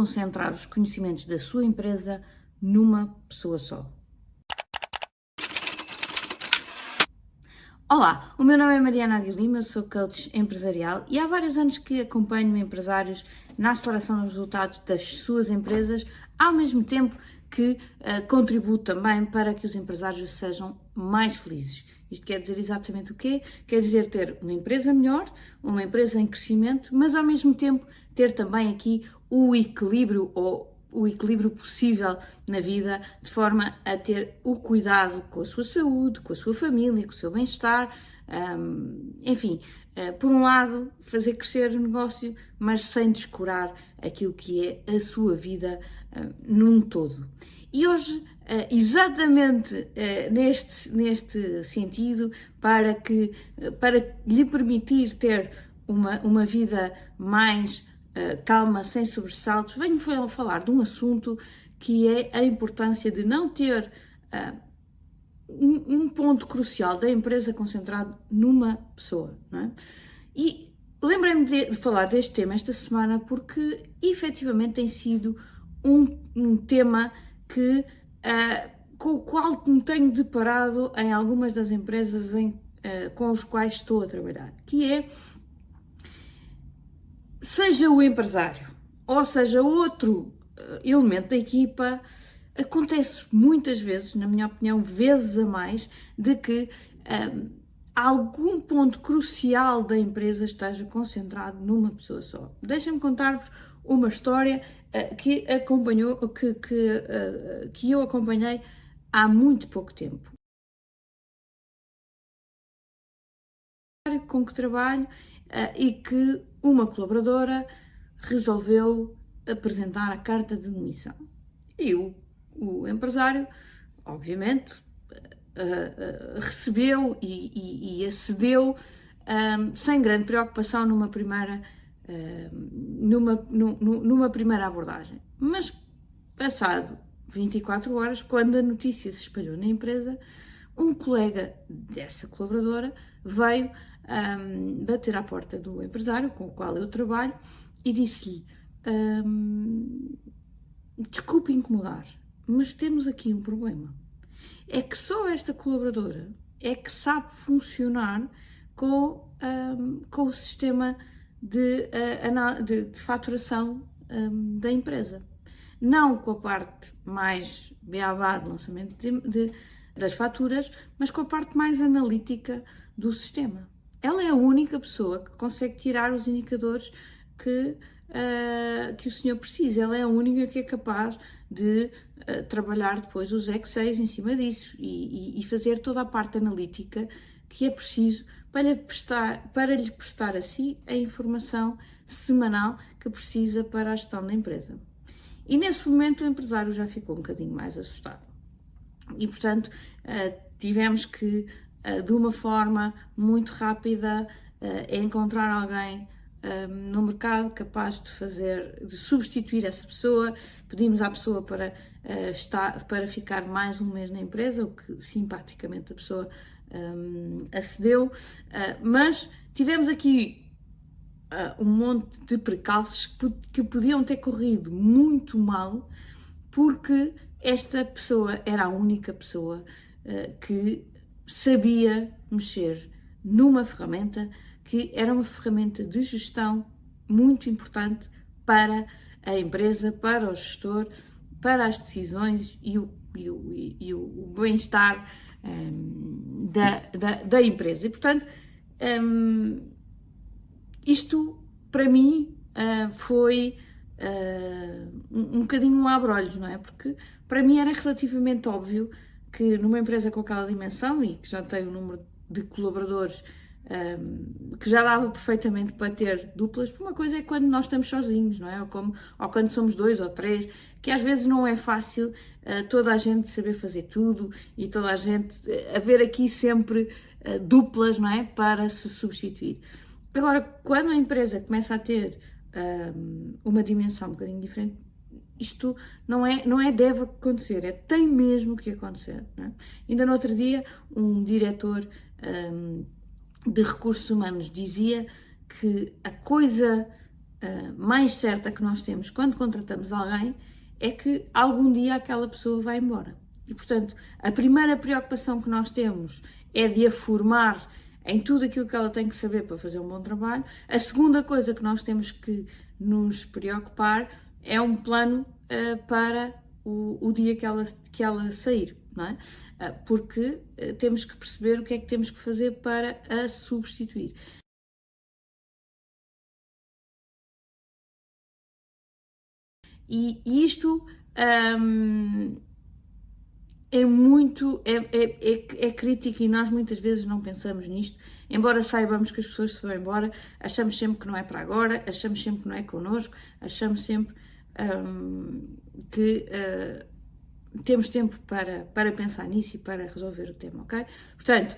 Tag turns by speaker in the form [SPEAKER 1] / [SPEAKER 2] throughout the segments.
[SPEAKER 1] concentrar os conhecimentos da sua empresa numa pessoa só. Olá, o meu nome é Mariana Aguilima, eu sou coach empresarial e há vários anos que acompanho empresários na aceleração dos resultados das suas empresas, ao mesmo tempo que uh, contribuo também para que os empresários sejam mais felizes. Isto quer dizer exatamente o quê? Quer dizer ter uma empresa melhor, uma empresa em crescimento, mas ao mesmo tempo ter também aqui o equilíbrio ou o equilíbrio possível na vida, de forma a ter o cuidado com a sua saúde, com a sua família, com o seu bem-estar, um, enfim, uh, por um lado, fazer crescer o negócio, mas sem descurar aquilo que é a sua vida uh, num todo. E hoje, uh, exatamente neste, neste sentido, para, que, para lhe permitir ter uma, uma vida mais eh, calma, sem sobressaltos, venho falar de um assunto que é a importância de não ter um, ponto crucial da empresa concentrado numa pessoa. É? E lembrei-me de, de, falar deste tema esta semana porque efetivamente tem sido um, um tema que, uh, com o qual me tenho deparado em algumas das empresas em, com os quais estou a trabalhar, que é seja o empresário ou seja outro eh, elemento da equipa, acontece muitas vezes, na minha opinião, vezes a mais, de que um, algum ponto crucial da empresa esteja concentrado numa pessoa só. Deixem-me contar-vos uma história uh, que acompanhou, que, que, uh, que eu acompanhei há muito pouco tempo. Com que trabalho uh, e que uma colaboradora resolveu apresentar a carta de demissão. E o, o empresário, obviamente, recebeu e, e, e acedeu um, sem grande preocupação numa primeira, numa, numa primeira abordagem. Mas, passado 24 horas, quando a notícia se espalhou na empresa, um colega dessa colaboradora veio um, bater à porta do empresário com o qual eu trabalho e disse-lhe: um, Desculpe incomodar, mas temos aqui um problema. É que só esta colaboradora é que sabe funcionar com, um, com o sistema de, uh, de, de faturação um, da empresa. Não com a parte mais beabá de lançamento de, de, das faturas, mas com a parte mais analítica do sistema ela é a única pessoa que consegue tirar os indicadores que, uh, que o senhor precisa. Ela é a única que é capaz de uh, trabalhar depois os Excel em cima disso e, e, e, fazer toda a parte analítica que é preciso para prestar, para lhe prestar a si a informação semanal que precisa para a gestão da empresa. E nesse momento o empresário já ficou um bocadinho mais assustado. E portanto uh, tivemos que eh, de uma forma muito rápida é encontrar alguém um, no mercado capaz de fazer, de substituir essa pessoa. Pedimos à pessoa para, estar, para ficar mais um mês na empresa, o que simpaticamente a pessoa um, acedeu, uh, mas tivemos aqui uh, um monte de precalços que, que podiam ter corrido muito mal, porque esta pessoa era a única pessoa que sabia mexer numa ferramenta que era uma ferramenta de gestão muito importante para a empresa, para o gestor, para as decisões e o, e o, e o bem-estar um, da, da, da, empresa. E, portanto, um, isto para mim uh, foi uh, um, um bocadinho um abre-olhos, não é? Porque para mim era relativamente óbvio que numa empresa com aquela dimensão e que já tem um número de colaboradores um, que já dava perfeitamente para ter duplas, uma coisa é quando nós estamos sozinhos, não é? Ou, como, ou quando somos dois ou três, que às vezes não é fácil uh, toda a gente saber fazer tudo e toda a gente uh, haver aqui sempre uh, duplas, não é? Para se substituir. Agora, quando a empresa começa a ter um, uma dimensão um bocadinho diferente, isto não é, não é deve acontecer, é tem mesmo que acontecer. É? Ainda no outro dia, um diretor de recursos humanos dizia que a coisa uh, mais certa que nós temos quando contratamos alguém é que algum dia aquela pessoa vai embora. E, portanto, a primeira preocupação que nós temos é de a formar em tudo aquilo que ela tem que saber para fazer um bom trabalho. A segunda coisa que nós temos que nos preocupar é um plano uh, para o, o, dia que ela, que ela sair, não é? Uh, porque uh, temos que perceber o que é que temos que fazer para a substituir. E, isto um, é muito, é, é, é, é, crítico e nós muitas vezes não pensamos nisto, embora saibamos que as pessoas se vão embora, achamos sempre que não é para agora, achamos sempre que não é connosco, achamos sempre um, que uh, temos tempo para, para pensar nisso e para resolver o tema, ok? Portanto,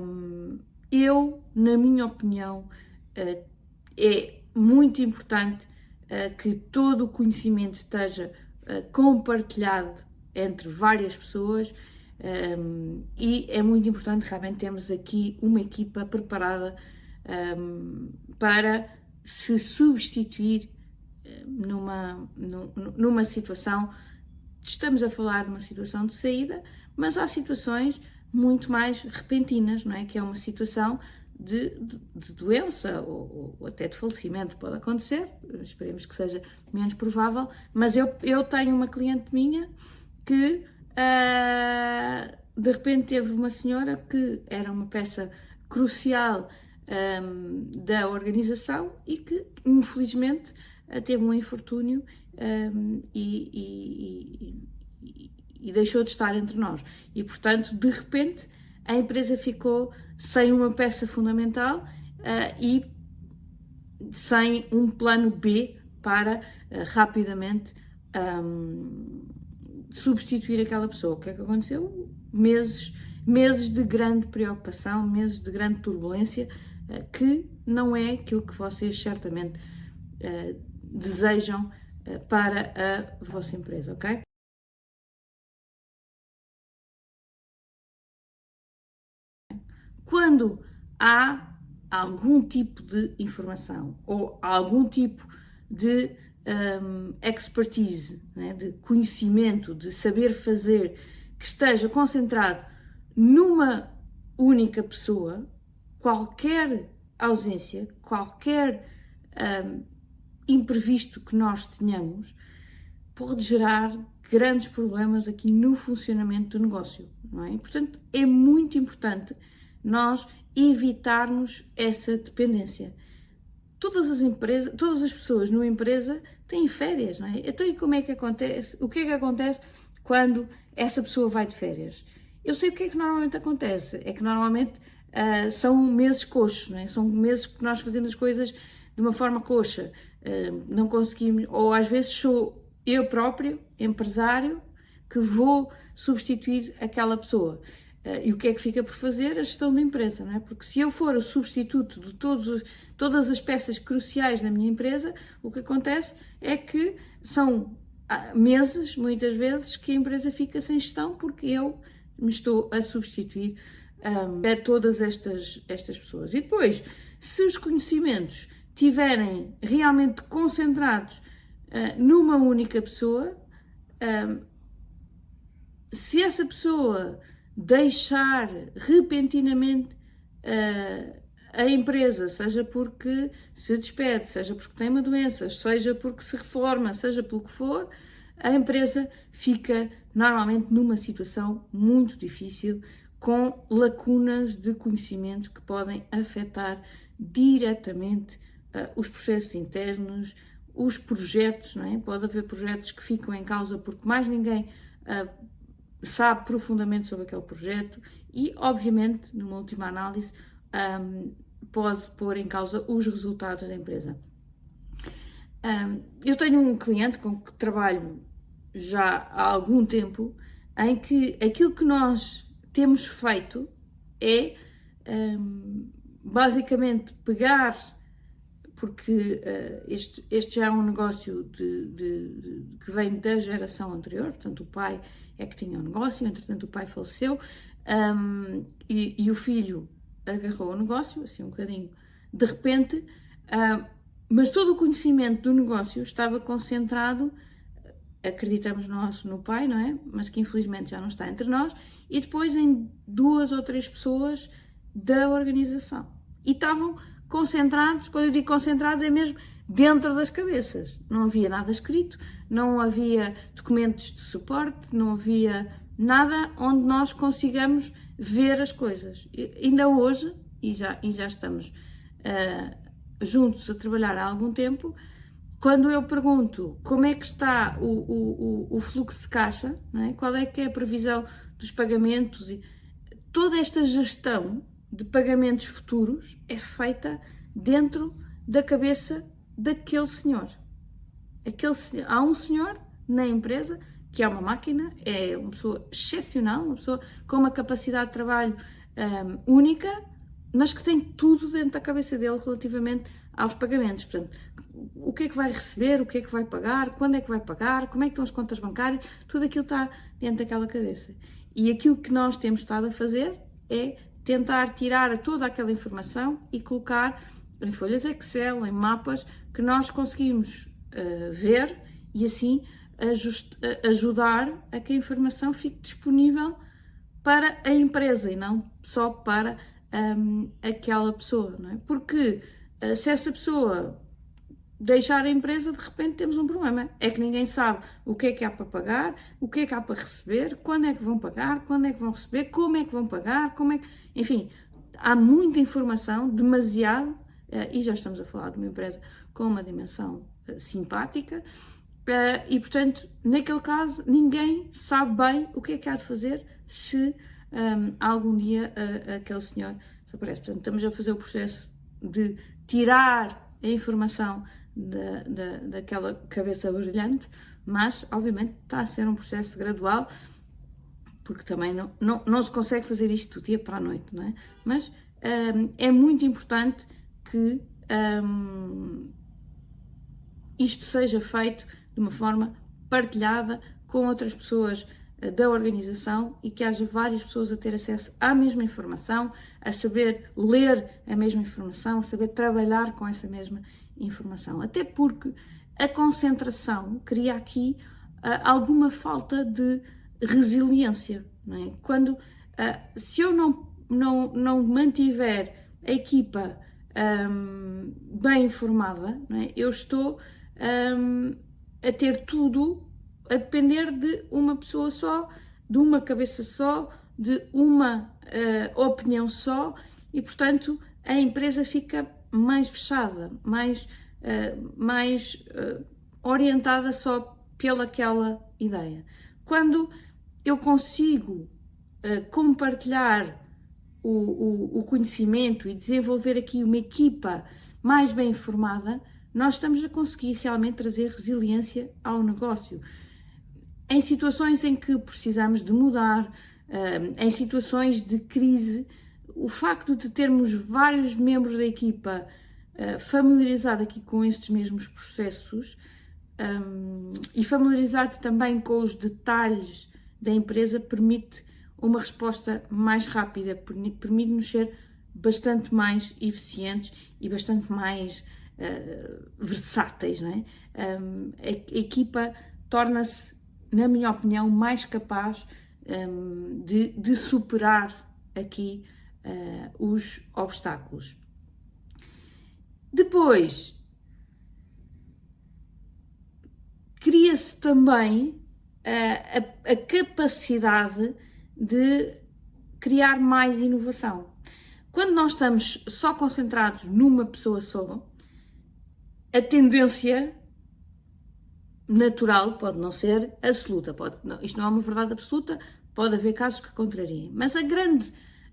[SPEAKER 1] um, eu, na minha opinião, uh, é muito importante uh, que todo o conhecimento esteja uh, compartilhado entre várias pessoas um, e é muito importante realmente termos aqui uma equipa preparada um, para se substituir numa, numa situação, estamos a falar de uma situação de saída, mas há situações muito mais repentinas, não é? Que é uma situação de, de, de doença ou, ou, até de falecimento pode acontecer, esperemos que seja menos provável, mas eu, eu tenho uma cliente minha que uh, de repente teve uma senhora que era uma peça crucial um, ah, da organização e que infelizmente uh, teve um infortúnio um, e, e, e, e deixou de estar entre nós. E portanto, de repente, a empresa ficou sem uma peça fundamental uh, e sem um plano B para uh, rapidamente um, substituir aquela pessoa. O que é que aconteceu? Meses, meses de grande preocupação, meses de grande turbulência, uh, que não é aquilo que vocês certamente desejam para a vossa empresa, ok? quando há algum tipo de informação ou algum tipo de um, expertise, né, de conhecimento, de saber fazer que esteja concentrado numa única pessoa, qualquer ausência, qualquer um, imprevisto que nós tenhamos, pode gerar grandes problemas aqui no funcionamento do negócio, não é? Portanto, é muito importante nós evitarmos essa dependência. Todas as empresas, todas as pessoas numa empresa têm férias, não é? Então, e como é que acontece? O que é que acontece quando essa pessoa vai de férias? Eu sei o que é que normalmente acontece. É que normalmente uh, são meses coxos, é? São meses que nós fazemos as coisas de uma forma coxa. Uh, não conseguimos, ou às vezes sou eu próprio, empresário, que vou substituir aquela pessoa. Uh, e o que é que fica por fazer? A gestão da empresa, não é? Porque se eu for o substituto de todos, todas as peças cruciais da minha empresa, o que acontece é que são meses, muitas vezes, que a empresa fica sem gestão porque eu me estou a substituir um, a todas estas, estas pessoas. E depois, se os conhecimentos estiverem realmente concentrados uh, numa única pessoa, um, se essa pessoa deixar repentinamente uh, a empresa, seja porque se despede, seja porque tem uma doença, seja porque se reforma, seja pelo que for, a empresa fica normalmente numa situação muito difícil, com lacunas de conhecimento que podem afetar diretamente uh, os processos internos, os projetos, não é? Pode haver projetos que ficam em causa porque mais ninguém uh, sabe profundamente sobre aquele projeto e, obviamente, numa última análise, um, pode pôr em causa os resultados da empresa. Um, eu tenho um cliente com que trabalho já há algum tempo em que aquilo que nós temos feito é um, basicamente pegar, porque uh, este, este já é um negócio de, de, de, que vem da geração anterior, portanto, o pai é que tinha um negócio, entretanto o pai faleceu um, e, e, o filho agarrou o negócio, assim um bocadinho de repente, um, mas todo o conhecimento do negócio estava concentrado, acreditamos nós, no pai, não é? Mas que infelizmente já não está entre nós, e depois em duas ou três pessoas da organização. E estavam concentrados, quando eu digo concentrados, é mesmo dentro das cabeças. Não havia nada escrito, não havia documentos de suporte, não havia nada onde nós consigamos ver as coisas. E ainda hoje, e já, e já estamos uh, juntos a trabalhar há algum tempo, quando eu pergunto como é que está o, o, o fluxo de caixa, é? qual é que é a previsão dos pagamentos, e toda esta gestão de pagamentos futuros é feita dentro da cabeça daquele senhor. Aquele, há um senhor na empresa que é uma máquina, é uma pessoa excepcional, uma pessoa com uma capacidade de trabalho um, única, mas que tem tudo dentro da cabeça dele relativamente aos pagamentos. Portanto, o que é que vai receber, o que é que vai pagar, quando é que vai pagar, como é que estão as contas bancárias, tudo aquilo está dentro daquela cabeça. E aquilo que nós temos estado a fazer é tentar tirar toda aquela informação e colocar em folhas Excel, em mapas, que nós conseguimos uh, ver e assim ajust, ajudar a que a informação fique disponível para a empresa e não só para um, aquela pessoa, não é? Porque uh, se essa pessoa deixar a empresa, de repente temos um problema. É que ninguém sabe o que é que há para pagar, o que é que há para receber, quando é que vão pagar, quando é que vão receber, como é que vão pagar, como é que... Enfim, há muita informação, demasiado, uh, e já estamos a falar de uma empresa com uma dimensão uh, simpática, e portanto, naquele caso, ninguém sabe bem o que é que há de fazer se um, algum dia aquele senhor desaparece. Portanto, estamos a fazer o processo de tirar a informação da, da, daquela cabeça brilhante, mas obviamente está a ser um processo gradual, porque também não, não, não se consegue fazer isto do dia para a noite, não é? Mas um, é muito importante que um, isto seja feito de uma forma partilhada com outras pessoas da organização e que haja várias pessoas a ter acesso à mesma informação, a saber ler a mesma informação, a saber trabalhar com essa mesma informação. Até porque a concentração cria aqui uh, alguma falta de resiliência. É? Quando, uh, se eu não, não, não mantiver a equipa um, bem informada, é? eu estou um, a ter tudo a depender de uma pessoa só, de uma cabeça só, de uma uh, opinião só e, portanto, a empresa fica mais fechada, mais, uh, mais uh, orientada só pelaquela ideia. Quando eu consigo compartilhar o, o, o conhecimento e desenvolver aqui uma equipa mais bem informada, nós estamos a conseguir realmente trazer resiliência ao negócio. Em situações em que precisamos de mudar, eh, em situações de crise, o facto de termos vários membros da equipa eh, familiarizados aqui com estes mesmos processos eh, e familiarizado também com os detalhes da empresa permite uma resposta mais rápida, permite-nos ser bastante mais eficientes e bastante mais versáteis, não é? A, equipa torna-se, na minha opinião, mais capaz um, de, de, superar aqui uh, os obstáculos. Depois, cria-se também a, a, a capacidade de criar mais inovação. Quando nós estamos só concentrados numa pessoa só, a tendência natural pode não ser absoluta, pode, não, isto não é uma verdade absoluta, pode haver casos que contrariem, mas a grande,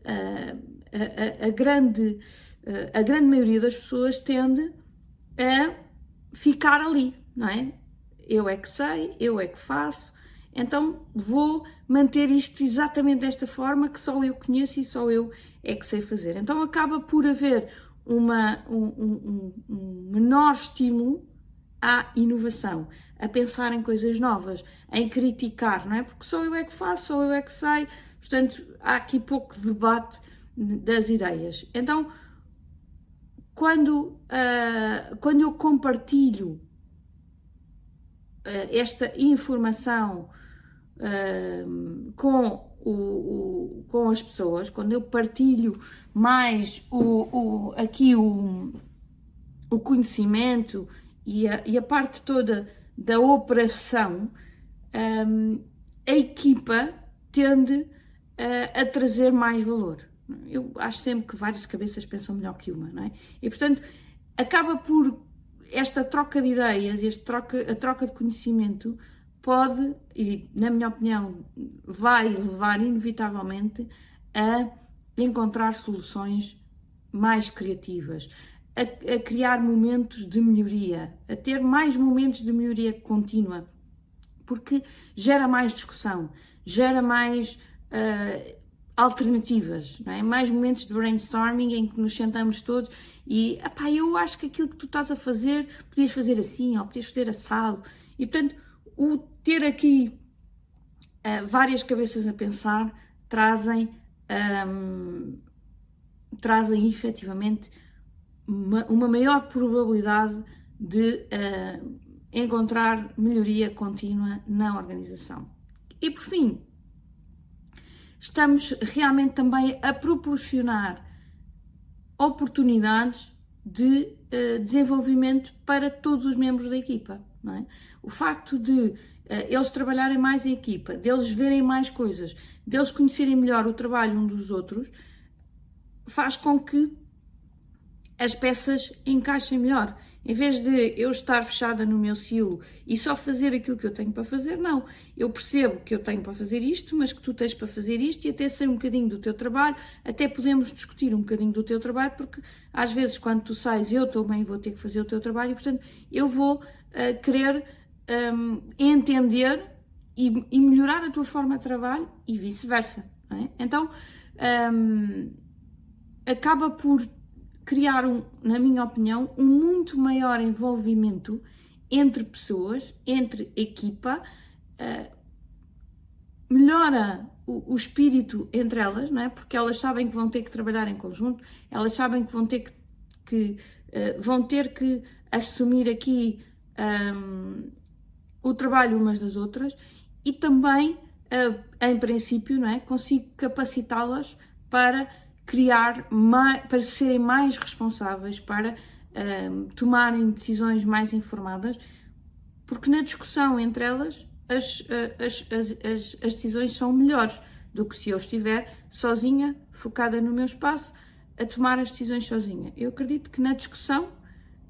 [SPEAKER 1] uh, a, a, a, grande, uh, a grande maioria das pessoas tende a ficar ali, não é? Eu é que sei, eu é que faço, então vou manter isto exatamente desta forma que só eu conheço e só eu é que sei fazer. Então acaba por haver uma, um, um, um menor estímulo à inovação, a pensar em coisas novas, em criticar, não é? Porque só eu é que faço, só eu é que sei, portanto há aqui pouco debate das ideias. Então, quando, uh, quando eu compartilho uh, esta informação uh, com, o, o, com as pessoas, quando eu partilho mais o, o aqui o, o conhecimento e a, e a parte toda da operação, um, a equipa tende a trazer mais valor. Eu acho sempre que várias cabeças pensam melhor que uma, não é? E portanto, acaba por esta troca de ideias, esta troca, a troca de conhecimento pode, e na minha opinião, vai levar inevitavelmente a encontrar soluções mais criativas, a, a, criar momentos de melhoria, a ter mais momentos de melhoria contínua, porque gera mais discussão, gera mais uh, alternativas, é? mais momentos de brainstorming em que nos sentamos todos e epá, eu acho que aquilo que tu estás a fazer podias fazer assim ou podias fazer assado e portanto o ter aqui uh, várias cabeças a pensar trazem um, trazem efetivamente uma, uma, maior probabilidade de uh, encontrar melhoria contínua na organização. E por fim, estamos realmente também a proporcionar oportunidades de uh, desenvolvimento para todos os membros da equipa. É? O facto de uh, eles trabalharem mais em equipa, deles verem mais coisas, deles conhecerem melhor o trabalho um dos outros, faz com que as peças encaixem melhor. Em vez de eu estar fechada no meu silo e só fazer aquilo que eu tenho para fazer, não. Eu percebo que eu tenho para fazer isto, mas que tu tens para fazer isto e até sei um bocadinho do teu trabalho, até podemos discutir um bocadinho do teu trabalho, porque às vezes quando tu sais eu também vou ter que fazer o teu trabalho e portanto eu vou uh, querer um, entender e, e, melhorar a tua forma de trabalho e vice-versa. É? Então um, acaba por criar, um, na minha opinião, um muito maior envolvimento entre pessoas, entre equipa, uh, melhora o, o, espírito entre elas, não é? porque elas sabem que vão ter que trabalhar em conjunto, elas sabem que vão ter que, que uh, vão ter que assumir aqui um, ehm, o trabalho umas das outras e também, uh, em princípio, não é? consigo capacitá-las para criar mais, para serem mais responsáveis, para um, tomarem decisões mais informadas, porque na discussão entre elas as, as, as, as, as decisões são melhores do que se eu estiver sozinha, focada no meu espaço, a tomar as decisões sozinha. Eu acredito que na discussão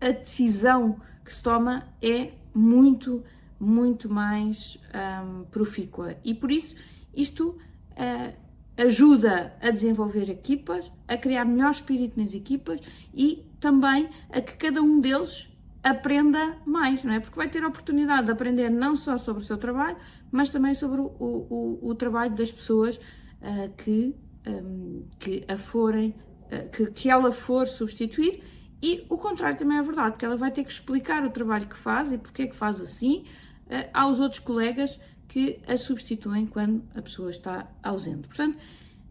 [SPEAKER 1] a decisão que se toma é muito, muito mais um, profícua. E por isso isto uh, ajuda a desenvolver equipas, a criar melhor espírito nas equipas e também a que cada um deles aprenda mais, não é? Porque vai ter a oportunidade de aprender não só sobre o seu trabalho, mas também sobre o, o, o trabalho das pessoas uh, que, um, que a forem, uh, que, que ela for substituir e o contrário também é verdade, porque ela vai ter que explicar o trabalho que faz e porque é que faz assim uh, aos outros colegas que a substituem quando a pessoa está ausente. Portanto,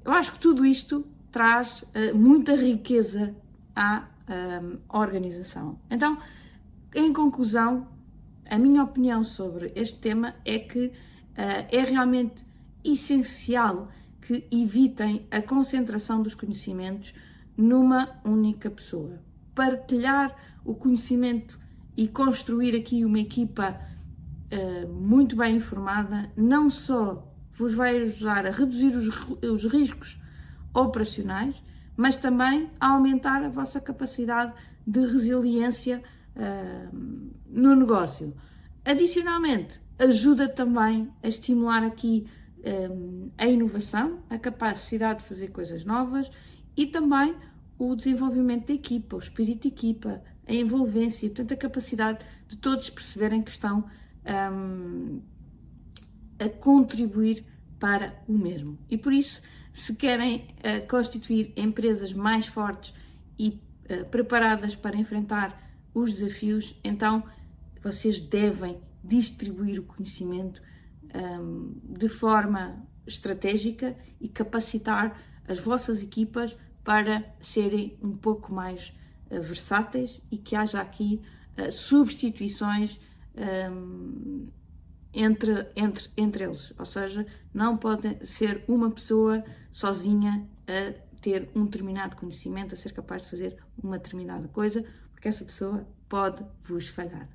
[SPEAKER 1] eu acho que tudo isto traz uh, muita riqueza à um, eh, organização. Então, em conclusão, a minha opinião sobre este tema é que uh, é realmente essencial que evitem a concentração dos conhecimentos numa única pessoa. Partilhar o conhecimento e construir aqui uma equipa uh, muito bem informada, não só vos vai ajudar a reduzir os, os riscos operacionais, mas também a aumentar a vossa capacidade de resiliência uh, no negócio. Adicionalmente, ajuda também a estimular aqui um, a inovação, a capacidade de fazer coisas novas e também o desenvolvimento da equipa, o espírito de equipa, a envolvência, portanto, a capacidade de todos perceberem que estão um, a contribuir para o mesmo. E por isso, se querem uh, constituir empresas mais fortes e uh, preparadas para enfrentar os desafios, então vocês devem distribuir o conhecimento um, de forma estratégica e capacitar as vossas equipas para serem um pouco mais uh, versáteis e que haja aqui substituições um, entre, entre, entre eles. Ou seja, não pode ser uma pessoa sozinha a ter um determinado conhecimento, a ser capaz de fazer uma determinada coisa, porque essa pessoa pode vos falhar.